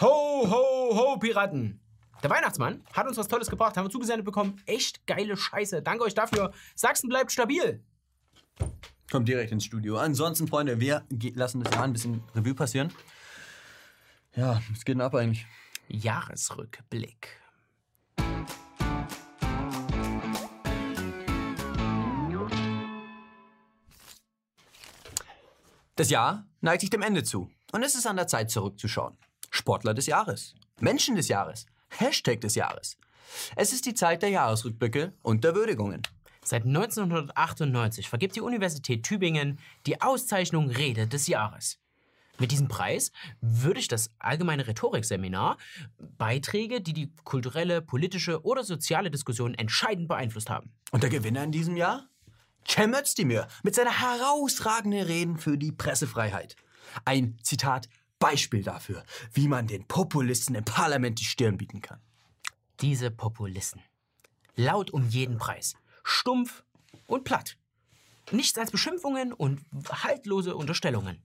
Ho, ho, ho, Piraten! Der Weihnachtsmann hat uns was Tolles gebracht, haben wir zugesendet bekommen. Echt geile Scheiße. Danke euch dafür. Sachsen bleibt stabil. Kommt direkt ins Studio. Ansonsten, Freunde, wir lassen das Jahr ein bisschen Revue passieren. Ja, was geht denn ab eigentlich? Jahresrückblick. Das Jahr neigt sich dem Ende zu. Und es ist an der Zeit, zurückzuschauen. Sportler des Jahres. Menschen des Jahres. Hashtag des Jahres. Es ist die Zeit der Jahresrückblicke und der Würdigungen. Seit 1998 vergibt die Universität Tübingen die Auszeichnung Rede des Jahres. Mit diesem Preis würdigt das allgemeine Rhetorikseminar Beiträge, die die kulturelle, politische oder soziale Diskussion entscheidend beeinflusst haben. Und der Gewinner in diesem Jahr? Cem Özdemir mit seiner herausragenden Reden für die Pressefreiheit. Ein, Zitat, Beispiel dafür, wie man den Populisten im Parlament die Stirn bieten kann. Diese Populisten. Laut um jeden Preis. Stumpf und platt. Nichts als Beschimpfungen und haltlose Unterstellungen.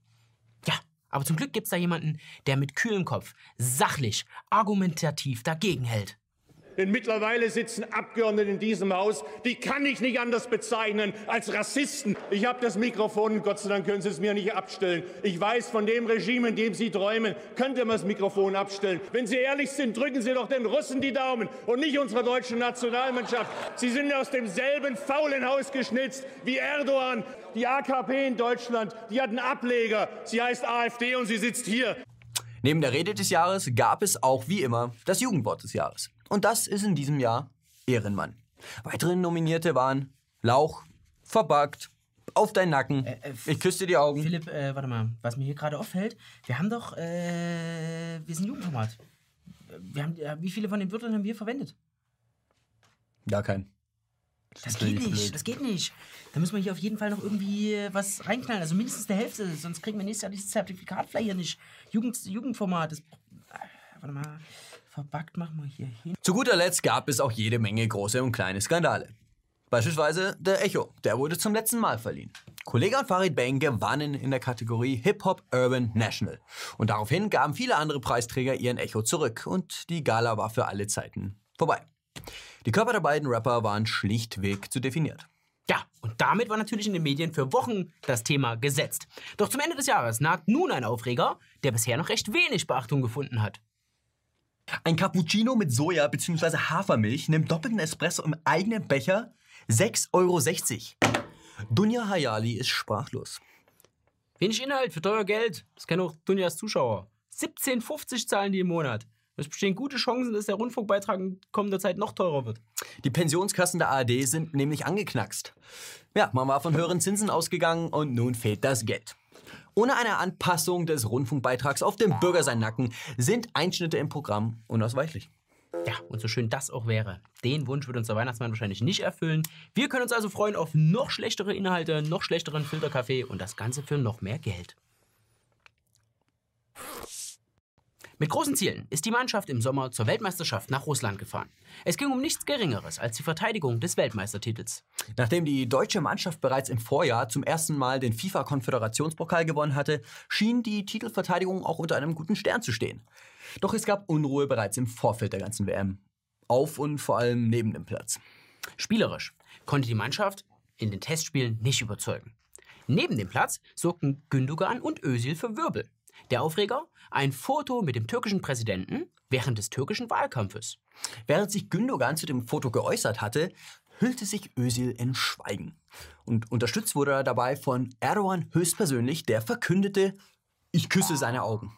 Ja, aber zum Glück gibt's da jemanden, der mit kühlem Kopf, sachlich, argumentativ dagegen hält. Denn mittlerweile sitzen Abgeordnete in diesem Haus, die kann ich nicht anders bezeichnen als Rassisten. Ich habe das Mikrofon, Gott sei Dank können Sie es mir nicht abstellen. Ich weiß, von dem Regime, in dem Sie träumen, könnte man das Mikrofon abstellen. Wenn Sie ehrlich sind, drücken Sie doch den Russen die Daumen und nicht unserer deutschen Nationalmannschaft. Sie sind aus demselben faulen Haus geschnitzt wie Erdogan. Die AKP in Deutschland, die hat einen Ableger. Sie heißt AfD und sie sitzt hier. Neben der Rede des Jahres gab es auch wie immer das Jugendwort des Jahres. Und das ist in diesem Jahr Ehrenmann. Weitere Nominierte waren Lauch, Verbackt, Auf deinen Nacken, Ich küsse dir die Augen. Philipp, äh, warte mal, was mir hier gerade auffällt, wir haben doch, äh, wir sind Jugendformat. Wir haben, äh, wie viele von den Wörtern haben wir verwendet? Gar kein. Das ist geht nicht, blöd. das geht nicht. Da müssen wir hier auf jeden Fall noch irgendwie äh, was reinknallen. Also mindestens der Hälfte, sonst kriegen wir nächstes Jahr dieses Zertifikat vielleicht hier nicht. Jugend, Jugendformat. Das, äh, warte mal, verbackt machen wir hier hin. Zu guter Letzt gab es auch jede Menge große und kleine Skandale. Beispielsweise der Echo, der wurde zum letzten Mal verliehen. Kollega und Farid Bang gewannen in der Kategorie Hip-Hop Urban National. Und daraufhin gaben viele andere Preisträger ihren Echo zurück und die Gala war für alle Zeiten vorbei. Die Körper der beiden Rapper waren schlichtweg zu definiert. Ja, und damit war natürlich in den Medien für Wochen das Thema gesetzt. Doch zum Ende des Jahres nagt nun ein Aufreger, der bisher noch recht wenig Beachtung gefunden hat. Ein Cappuccino mit Soja bzw. Hafermilch nimmt doppelten Espresso im eigenen Becher 6,60 Euro. Dunja Hayali ist sprachlos. Wenig Inhalt für teuer Geld. Das kennen auch Dunjas Zuschauer. 17,50 zahlen die im Monat. Es bestehen gute Chancen, dass der Rundfunkbeitrag in kommender Zeit noch teurer wird. Die Pensionskassen der ARD sind nämlich angeknackst. Ja, man war von höheren Zinsen ausgegangen und nun fehlt das Geld. Ohne eine Anpassung des Rundfunkbeitrags auf den Bürger sein Nacken sind Einschnitte im Programm unausweichlich. Ja, und so schön das auch wäre. Den Wunsch wird uns der Weihnachtsmann wahrscheinlich nicht erfüllen. Wir können uns also freuen auf noch schlechtere Inhalte, noch schlechteren Filterkaffee und das Ganze für noch mehr Geld. Mit großen Zielen ist die Mannschaft im Sommer zur Weltmeisterschaft nach Russland gefahren. Es ging um nichts Geringeres als die Verteidigung des Weltmeistertitels. Nachdem die deutsche Mannschaft bereits im Vorjahr zum ersten Mal den FIFA-Konföderationspokal gewonnen hatte, schien die Titelverteidigung auch unter einem guten Stern zu stehen. Doch es gab Unruhe bereits im Vorfeld der ganzen WM. Auf und vor allem neben dem Platz. Spielerisch konnte die Mannschaft in den Testspielen nicht überzeugen. Neben dem Platz sorgten Gündogan und Özil für Wirbel. Der Aufreger? Ein Foto mit dem türkischen Präsidenten während des türkischen Wahlkampfes. Während sich Gündogan zu dem Foto geäußert hatte, hüllte sich Özil in Schweigen. Und unterstützt wurde er dabei von Erdogan höchstpersönlich, der verkündete, ich küsse seine Augen.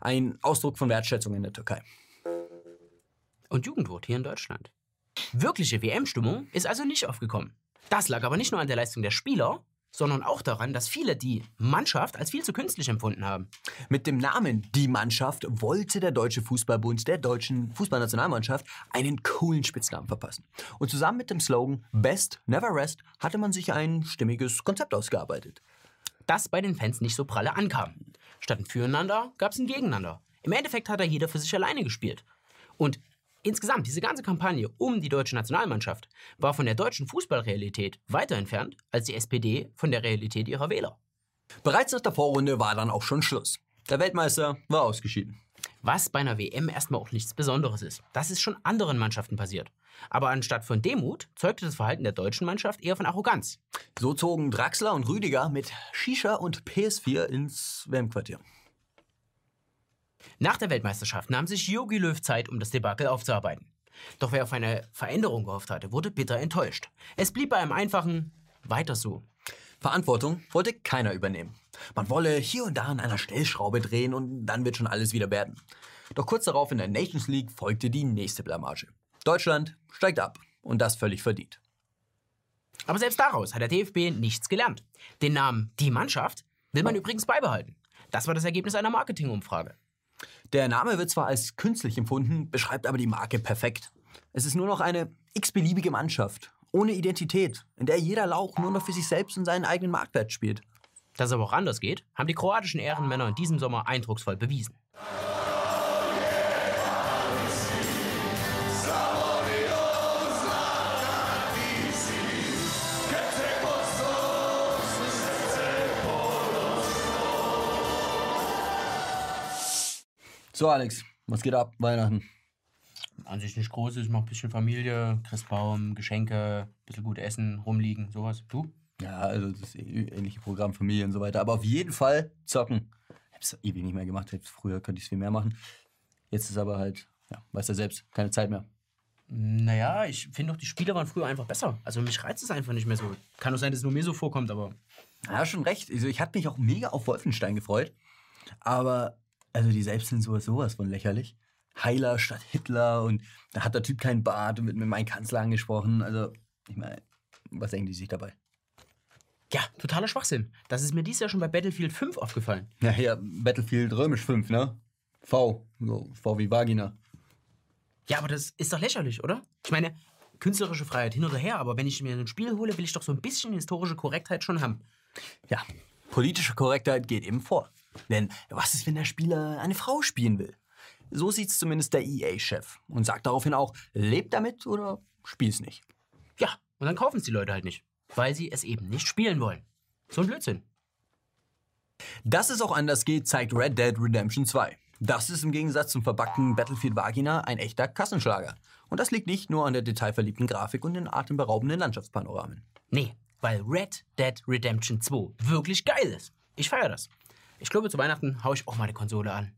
Ein Ausdruck von Wertschätzung in der Türkei. Und Jugendwort hier in Deutschland. Wirkliche WM-Stimmung ist also nicht aufgekommen. Das lag aber nicht nur an der Leistung der Spieler, sondern auch daran, dass viele die Mannschaft als viel zu künstlich empfunden haben. Mit dem Namen Die Mannschaft wollte der Deutsche Fußballbund der deutschen Fußballnationalmannschaft einen coolen Spitznamen verpassen. Und zusammen mit dem Slogan Best Never Rest hatte man sich ein stimmiges Konzept ausgearbeitet. Das bei den Fans nicht so pralle ankam. Statt ein Füreinander gab es ein Gegeneinander. Im Endeffekt hat da jeder für sich alleine gespielt. Und insgesamt, diese ganze Kampagne um die deutsche Nationalmannschaft war von der deutschen Fußballrealität weiter entfernt als die SPD von der Realität ihrer Wähler. Bereits nach der Vorrunde war dann auch schon Schluss. Der Weltmeister war ausgeschieden. Was bei einer WM erstmal auch nichts Besonderes ist. Das ist schon anderen Mannschaften passiert. Aber anstatt von Demut zeugte das Verhalten der deutschen Mannschaft eher von Arroganz. So zogen Draxler und Rüdiger mit Shisha und PS4 ins WM-Quartier. Nach der Weltmeisterschaft nahm sich Jogi Löw Zeit, um das Debakel aufzuarbeiten. Doch wer auf eine Veränderung gehofft hatte, wurde bitter enttäuscht. Es blieb bei einem einfachen Weiter so. Verantwortung wollte keiner übernehmen. Man wolle hier und da an einer Stellschraube drehen und dann wird schon alles wieder werden. Doch kurz darauf in der Nations League folgte die nächste Blamage. Deutschland steigt ab und das völlig verdient. Aber selbst daraus hat der DFB nichts gelernt. Den Namen Die Mannschaft will man übrigens beibehalten. Das war das Ergebnis einer Marketingumfrage. Der Name wird zwar als künstlich empfunden, beschreibt aber die Marke perfekt. Es ist nur noch eine x-beliebige Mannschaft, ohne Identität, in der jeder Lauch nur noch für sich selbst und seinen eigenen Marktwert spielt. Dass es aber auch anders geht, haben die kroatischen Ehrenmänner in diesem Sommer eindrucksvoll bewiesen. So, Alex, was geht ab? Weihnachten. An sich nicht groß, ich mach ein bisschen Familie, Christbaum, Geschenke, bisschen gut essen, rumliegen, sowas. Du? Ja, also das ähnliche Programm, Familie und so weiter. Aber auf jeden Fall zocken. Ich hab's ewig nicht mehr gemacht. Früher könnte ich es viel mehr machen. Jetzt ist aber halt, ja, weißt du selbst, keine Zeit mehr. Naja, ich finde doch, die Spiele waren früher einfach besser. Also mich reizt es einfach nicht mehr so. Kann auch sein, dass es nur mir so vorkommt, aber. Ja, schon recht. Also ich hatte mich auch mega auf Wolfenstein gefreut. Aber also die selbst sind sowas, von lächerlich. Heiler statt Hitler und da hat der Typ keinen Bart und wird mit meinem Kanzler angesprochen. Also, ich meine, was denken die sich dabei? Ja, totaler Schwachsinn. Das ist mir dies Jahr schon bei Battlefield 5 aufgefallen. Ja, ja, Battlefield römisch 5, ne? V, so V wie Vagina. Ja, aber das ist doch lächerlich, oder? Ich meine, künstlerische Freiheit hin oder her, aber wenn ich mir ein Spiel hole, will ich doch so ein bisschen historische Korrektheit schon haben. Ja, politische Korrektheit geht eben vor. Denn was ist, wenn der Spieler eine Frau spielen will? So sieht's zumindest der EA-Chef und sagt daraufhin auch, lebt damit oder spiel's nicht. Ja, und dann kaufen es die Leute halt nicht, weil sie es eben nicht spielen wollen. So ein Blödsinn. Dass es auch anders geht, zeigt Red Dead Redemption 2. Das ist im Gegensatz zum verbackten Battlefield Vagina ein echter Kassenschlager. Und das liegt nicht nur an der detailverliebten Grafik und den atemberaubenden Landschaftspanoramen. Nee, weil Red Dead Redemption 2 wirklich geil ist. Ich feiere das. Ich glaube, zu Weihnachten haue ich auch meine Konsole an.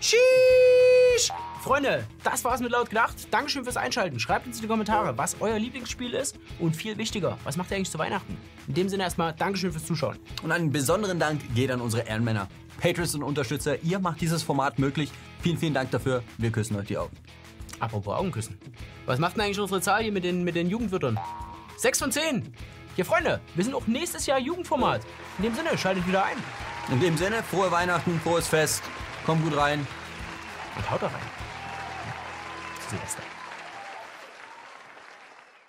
Sheesh! Freunde, das war's mit laut gedacht. Dankeschön fürs Einschalten. Schreibt uns in die Kommentare, was euer Lieblingsspiel ist und viel wichtiger, was macht ihr eigentlich zu Weihnachten? In dem Sinne erstmal Dankeschön fürs Zuschauen. Und einen besonderen Dank geht an unsere Ehrenmänner, Patrons und Unterstützer. Ihr macht dieses Format möglich. Vielen, vielen Dank dafür. Wir küssen euch die Augen. Apropos Augenküssen. Was macht denn eigentlich unsere Zahl hier mit den, mit den Jugendwörtern? Sechs von zehn. Ja, Freunde, wir sind auch nächstes Jahr Jugendformat. In dem Sinne, schaltet wieder ein. In dem Sinne, frohe Weihnachten, frohes Fest. Kommt gut rein. Und haut da rein. Silvester.